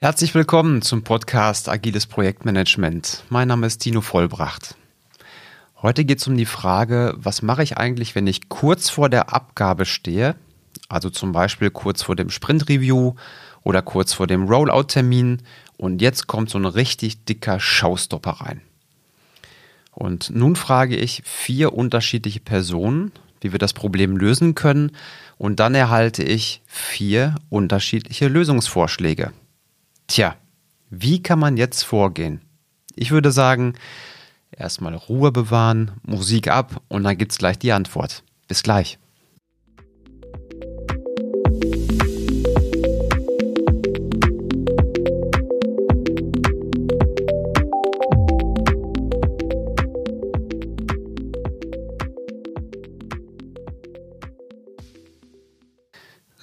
Herzlich willkommen zum Podcast Agiles Projektmanagement. Mein Name ist Tino Vollbracht. Heute geht es um die Frage, was mache ich eigentlich, wenn ich kurz vor der Abgabe stehe, also zum Beispiel kurz vor dem Sprint-Review oder kurz vor dem Rollout-Termin und jetzt kommt so ein richtig dicker Showstopper rein. Und nun frage ich vier unterschiedliche Personen, wie wir das Problem lösen können und dann erhalte ich vier unterschiedliche Lösungsvorschläge. Tja, wie kann man jetzt vorgehen? Ich würde sagen, erstmal Ruhe bewahren, Musik ab und dann gibt's gleich die Antwort. Bis gleich.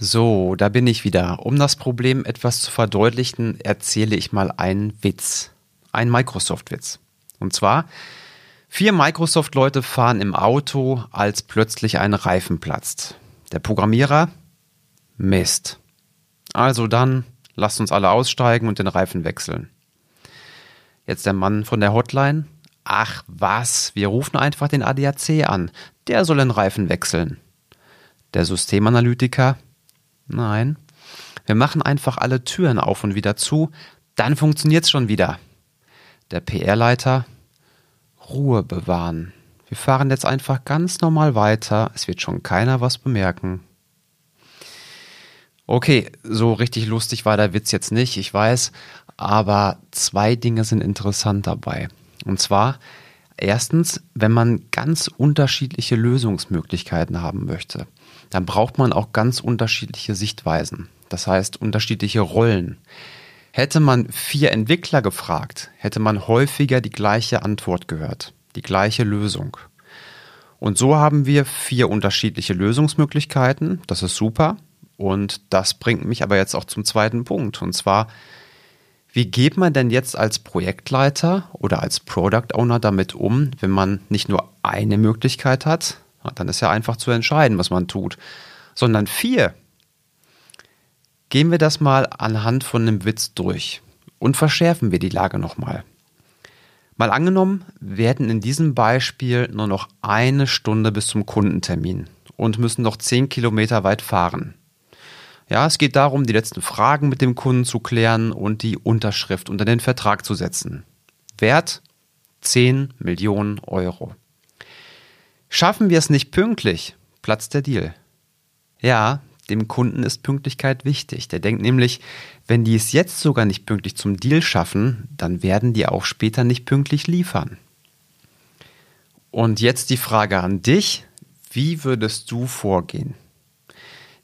So, da bin ich wieder. Um das Problem etwas zu verdeutlichen, erzähle ich mal einen Witz. Ein Microsoft-Witz. Und zwar, vier Microsoft-Leute fahren im Auto, als plötzlich ein Reifen platzt. Der Programmierer? Mist. Also dann, lasst uns alle aussteigen und den Reifen wechseln. Jetzt der Mann von der Hotline? Ach was, wir rufen einfach den ADAC an. Der soll den Reifen wechseln. Der Systemanalytiker? Nein. Wir machen einfach alle Türen auf und wieder zu, dann funktioniert's schon wieder. Der PR-Leiter, Ruhe bewahren. Wir fahren jetzt einfach ganz normal weiter, es wird schon keiner was bemerken. Okay, so richtig lustig war der Witz jetzt nicht, ich weiß, aber zwei Dinge sind interessant dabei. Und zwar, erstens, wenn man ganz unterschiedliche Lösungsmöglichkeiten haben möchte dann braucht man auch ganz unterschiedliche Sichtweisen. Das heißt, unterschiedliche Rollen. Hätte man vier Entwickler gefragt, hätte man häufiger die gleiche Antwort gehört, die gleiche Lösung. Und so haben wir vier unterschiedliche Lösungsmöglichkeiten. Das ist super. Und das bringt mich aber jetzt auch zum zweiten Punkt. Und zwar, wie geht man denn jetzt als Projektleiter oder als Product Owner damit um, wenn man nicht nur eine Möglichkeit hat, dann ist ja einfach zu entscheiden, was man tut. Sondern vier. Gehen wir das mal anhand von einem Witz durch und verschärfen wir die Lage nochmal. Mal angenommen, wir hätten in diesem Beispiel nur noch eine Stunde bis zum Kundentermin und müssen noch zehn Kilometer weit fahren. Ja, es geht darum, die letzten Fragen mit dem Kunden zu klären und die Unterschrift unter den Vertrag zu setzen. Wert 10 Millionen Euro. Schaffen wir es nicht pünktlich, platzt der Deal. Ja, dem Kunden ist Pünktlichkeit wichtig. Der denkt nämlich, wenn die es jetzt sogar nicht pünktlich zum Deal schaffen, dann werden die auch später nicht pünktlich liefern. Und jetzt die Frage an dich, wie würdest du vorgehen?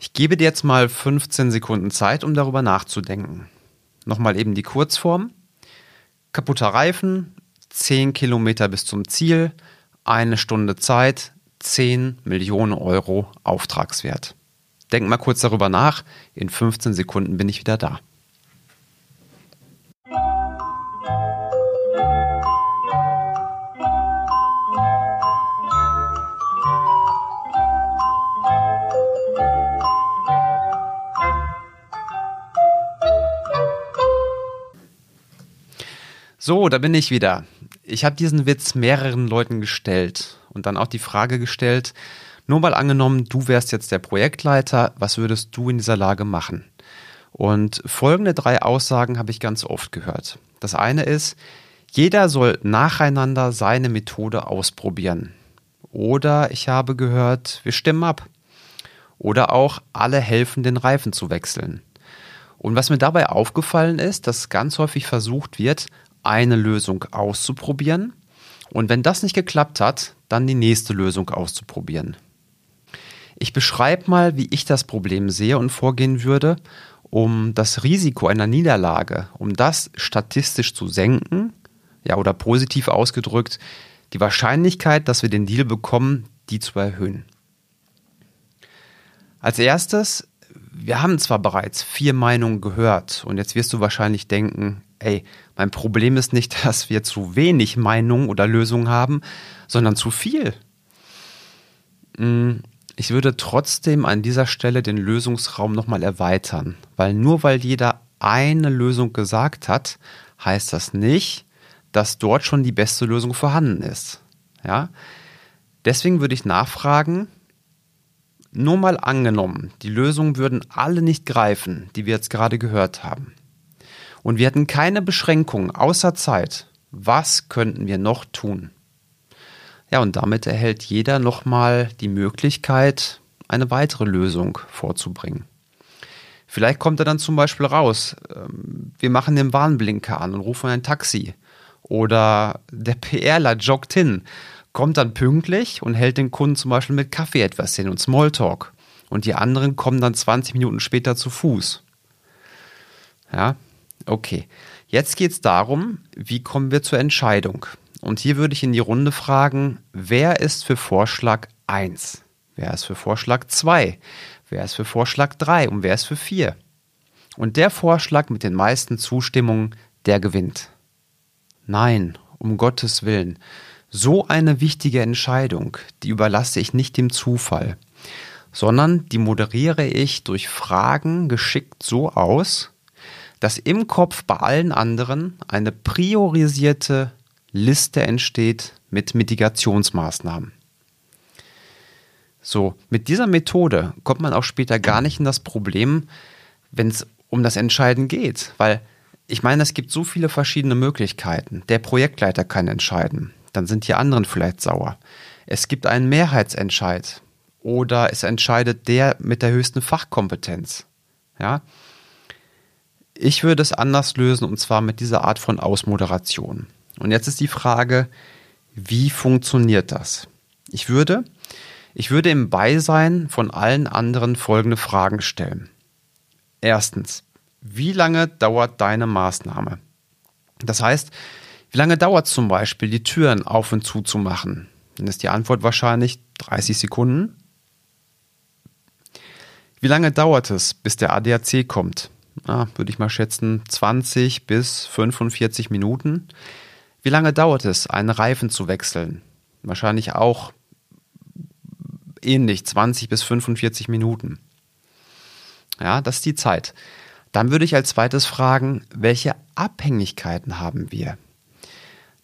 Ich gebe dir jetzt mal 15 Sekunden Zeit, um darüber nachzudenken. Nochmal eben die Kurzform. Kaputter Reifen, 10 Kilometer bis zum Ziel, eine Stunde Zeit, 10 Millionen Euro Auftragswert. Denk mal kurz darüber nach. In 15 Sekunden bin ich wieder da. So, da bin ich wieder ich habe diesen Witz mehreren Leuten gestellt und dann auch die Frage gestellt, nur mal angenommen, du wärst jetzt der Projektleiter, was würdest du in dieser Lage machen? Und folgende drei Aussagen habe ich ganz oft gehört. Das eine ist, jeder soll nacheinander seine Methode ausprobieren. Oder ich habe gehört, wir stimmen ab. Oder auch alle helfen, den Reifen zu wechseln. Und was mir dabei aufgefallen ist, dass ganz häufig versucht wird, eine Lösung auszuprobieren und wenn das nicht geklappt hat, dann die nächste Lösung auszuprobieren. Ich beschreibe mal, wie ich das Problem sehe und vorgehen würde, um das Risiko einer Niederlage, um das statistisch zu senken, ja, oder positiv ausgedrückt, die Wahrscheinlichkeit, dass wir den Deal bekommen, die zu erhöhen. Als erstes, wir haben zwar bereits vier Meinungen gehört und jetzt wirst du wahrscheinlich denken, ey, mein Problem ist nicht, dass wir zu wenig Meinungen oder Lösungen haben, sondern zu viel. Hm, ich würde trotzdem an dieser Stelle den Lösungsraum nochmal erweitern, weil nur weil jeder eine Lösung gesagt hat, heißt das nicht, dass dort schon die beste Lösung vorhanden ist. Ja? Deswegen würde ich nachfragen, nur mal angenommen, die Lösungen würden alle nicht greifen, die wir jetzt gerade gehört haben. Und wir hätten keine Beschränkungen außer Zeit. Was könnten wir noch tun? Ja, und damit erhält jeder nochmal die Möglichkeit, eine weitere Lösung vorzubringen. Vielleicht kommt er dann zum Beispiel raus, ähm, wir machen den Warnblinker an und rufen ein Taxi. Oder der PRler joggt hin, kommt dann pünktlich und hält den Kunden zum Beispiel mit Kaffee etwas hin und Smalltalk. Und die anderen kommen dann 20 Minuten später zu Fuß. Ja, okay. Jetzt geht es darum, wie kommen wir zur Entscheidung? Und hier würde ich in die Runde fragen, wer ist für Vorschlag 1? Wer ist für Vorschlag 2? Wer ist für Vorschlag 3? Und wer ist für 4? Und der Vorschlag mit den meisten Zustimmungen, der gewinnt. Nein, um Gottes Willen. So eine wichtige Entscheidung, die überlasse ich nicht dem Zufall, sondern die moderiere ich durch Fragen geschickt so aus, dass im Kopf bei allen anderen eine priorisierte Liste entsteht mit Mitigationsmaßnahmen. So, mit dieser Methode kommt man auch später gar nicht in das Problem, wenn es um das Entscheiden geht, weil ich meine, es gibt so viele verschiedene Möglichkeiten. Der Projektleiter kann entscheiden, dann sind die anderen vielleicht sauer. Es gibt einen Mehrheitsentscheid oder es entscheidet der mit der höchsten Fachkompetenz. Ja? Ich würde es anders lösen und zwar mit dieser Art von Ausmoderation. Und jetzt ist die Frage, wie funktioniert das? Ich würde ich würde im Beisein von allen anderen folgende Fragen stellen. Erstens, wie lange dauert deine Maßnahme? Das heißt, wie lange dauert es zum Beispiel, die Türen auf und zu zu machen? Dann ist die Antwort wahrscheinlich 30 Sekunden. Wie lange dauert es, bis der ADAC kommt? Ah, würde ich mal schätzen, 20 bis 45 Minuten. Wie lange dauert es, einen Reifen zu wechseln? Wahrscheinlich auch ähnlich, 20 bis 45 Minuten. Ja, das ist die Zeit. Dann würde ich als zweites fragen, welche Abhängigkeiten haben wir?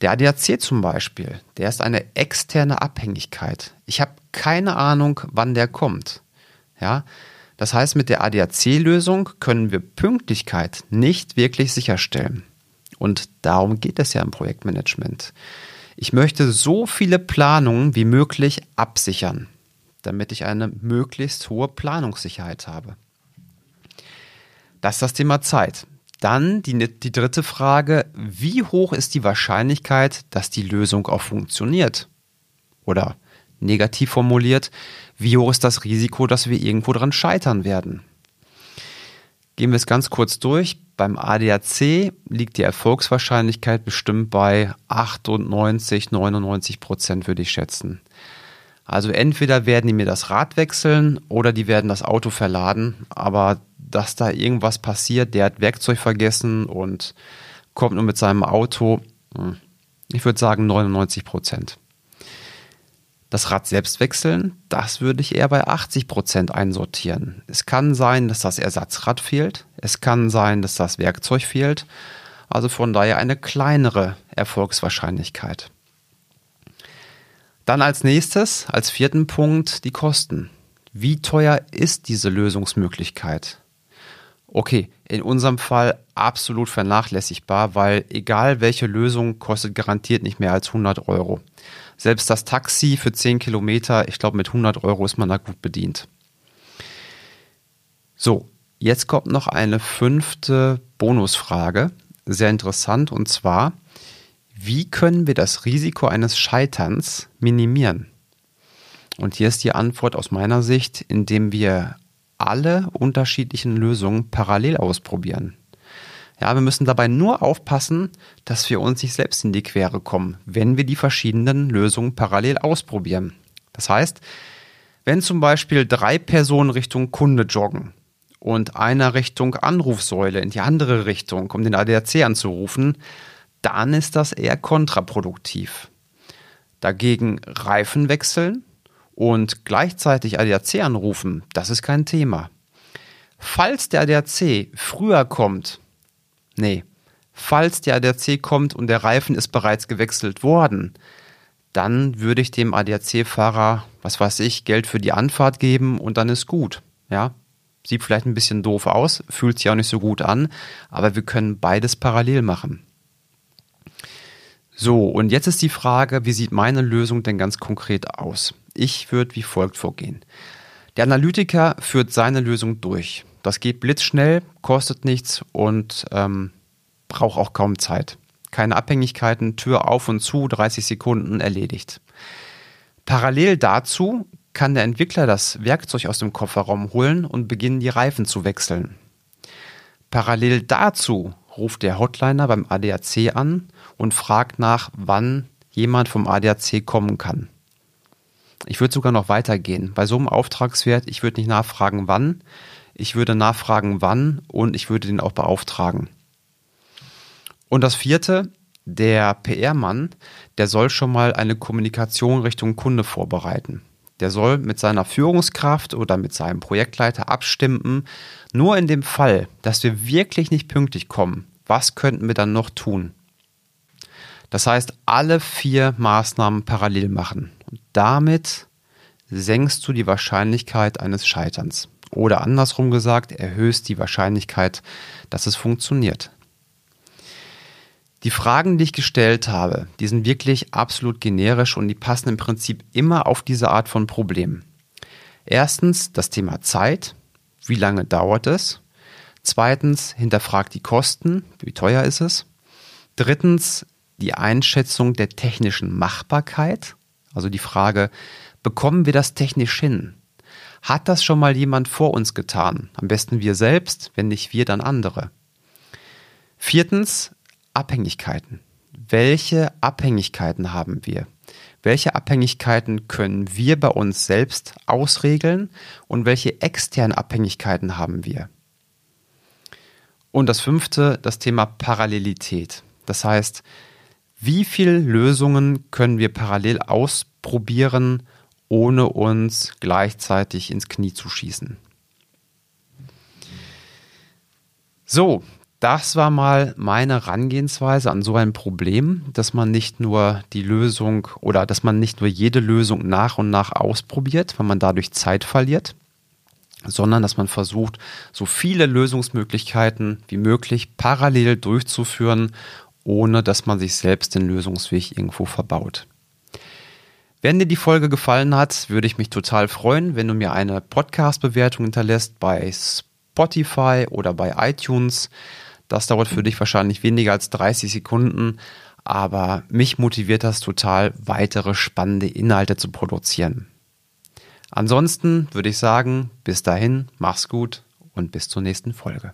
Der ADAC zum Beispiel, der ist eine externe Abhängigkeit. Ich habe keine Ahnung, wann der kommt. Ja, das heißt, mit der ADAC-Lösung können wir Pünktlichkeit nicht wirklich sicherstellen. Und darum geht es ja im Projektmanagement. Ich möchte so viele Planungen wie möglich absichern damit ich eine möglichst hohe Planungssicherheit habe. Das ist das Thema Zeit. Dann die, die dritte Frage, wie hoch ist die Wahrscheinlichkeit, dass die Lösung auch funktioniert? Oder negativ formuliert, wie hoch ist das Risiko, dass wir irgendwo dran scheitern werden? Gehen wir es ganz kurz durch. Beim ADAC liegt die Erfolgswahrscheinlichkeit bestimmt bei 98, 99 Prozent, würde ich schätzen. Also entweder werden die mir das Rad wechseln oder die werden das Auto verladen, aber dass da irgendwas passiert, der hat Werkzeug vergessen und kommt nur mit seinem Auto, hm, ich würde sagen 99 Prozent. Das Rad selbst wechseln, das würde ich eher bei 80 Prozent einsortieren. Es kann sein, dass das Ersatzrad fehlt. Es kann sein, dass das Werkzeug fehlt. Also von daher eine kleinere Erfolgswahrscheinlichkeit. Dann als nächstes, als vierten Punkt, die Kosten. Wie teuer ist diese Lösungsmöglichkeit? Okay, in unserem Fall absolut vernachlässigbar, weil egal welche Lösung kostet garantiert nicht mehr als 100 Euro. Selbst das Taxi für 10 Kilometer, ich glaube mit 100 Euro ist man da gut bedient. So, jetzt kommt noch eine fünfte Bonusfrage, sehr interessant und zwar, wie können wir das Risiko eines Scheiterns minimieren? Und hier ist die Antwort aus meiner Sicht, indem wir alle unterschiedlichen Lösungen parallel ausprobieren. Ja, wir müssen dabei nur aufpassen, dass wir uns nicht selbst in die Quere kommen, wenn wir die verschiedenen Lösungen parallel ausprobieren. Das heißt, wenn zum Beispiel drei Personen Richtung Kunde joggen und einer Richtung Anrufsäule in die andere Richtung, um den ADAC anzurufen, dann ist das eher kontraproduktiv. Dagegen Reifen wechseln und gleichzeitig ADAC anrufen, das ist kein Thema. Falls der ADAC früher kommt Nee. Falls der ADAC kommt und der Reifen ist bereits gewechselt worden, dann würde ich dem ADAC-Fahrer, was weiß ich, Geld für die Anfahrt geben und dann ist gut. Ja, sieht vielleicht ein bisschen doof aus, fühlt sich auch nicht so gut an, aber wir können beides parallel machen. So, und jetzt ist die Frage, wie sieht meine Lösung denn ganz konkret aus? Ich würde wie folgt vorgehen. Der Analytiker führt seine Lösung durch. Das geht blitzschnell, kostet nichts und ähm, braucht auch kaum Zeit. Keine Abhängigkeiten, Tür auf und zu, 30 Sekunden erledigt. Parallel dazu kann der Entwickler das Werkzeug aus dem Kofferraum holen und beginnen, die Reifen zu wechseln. Parallel dazu ruft der Hotliner beim ADAC an und fragt nach, wann jemand vom ADAC kommen kann. Ich würde sogar noch weitergehen. Bei so einem Auftragswert, ich würde nicht nachfragen, wann, ich würde nachfragen, wann und ich würde den auch beauftragen. Und das vierte, der PR-Mann, der soll schon mal eine Kommunikation Richtung Kunde vorbereiten. Der soll mit seiner Führungskraft oder mit seinem Projektleiter abstimmen, nur in dem Fall, dass wir wirklich nicht pünktlich kommen, was könnten wir dann noch tun? Das heißt, alle vier Maßnahmen parallel machen. Und damit senkst du die Wahrscheinlichkeit eines Scheiterns. Oder andersrum gesagt, erhöhst die Wahrscheinlichkeit, dass es funktioniert. Die Fragen, die ich gestellt habe, die sind wirklich absolut generisch und die passen im Prinzip immer auf diese Art von Problem. Erstens das Thema Zeit. Wie lange dauert es? Zweitens hinterfragt die Kosten. Wie teuer ist es? Drittens die Einschätzung der technischen Machbarkeit. Also die Frage, bekommen wir das technisch hin? Hat das schon mal jemand vor uns getan? Am besten wir selbst, wenn nicht wir, dann andere. Viertens, Abhängigkeiten. Welche Abhängigkeiten haben wir? Welche Abhängigkeiten können wir bei uns selbst ausregeln und welche externen Abhängigkeiten haben wir? Und das fünfte, das Thema Parallelität. Das heißt, wie viele Lösungen können wir parallel ausprobieren, ohne uns gleichzeitig ins Knie zu schießen? So, das war mal meine Herangehensweise an so ein Problem, dass man nicht nur die Lösung oder dass man nicht nur jede Lösung nach und nach ausprobiert, weil man dadurch Zeit verliert, sondern dass man versucht, so viele Lösungsmöglichkeiten wie möglich parallel durchzuführen, ohne dass man sich selbst den Lösungsweg irgendwo verbaut. Wenn dir die Folge gefallen hat, würde ich mich total freuen, wenn du mir eine Podcast-Bewertung hinterlässt bei Spotify oder bei iTunes. Das dauert für dich wahrscheinlich weniger als 30 Sekunden, aber mich motiviert das total, weitere spannende Inhalte zu produzieren. Ansonsten würde ich sagen, bis dahin, mach's gut und bis zur nächsten Folge.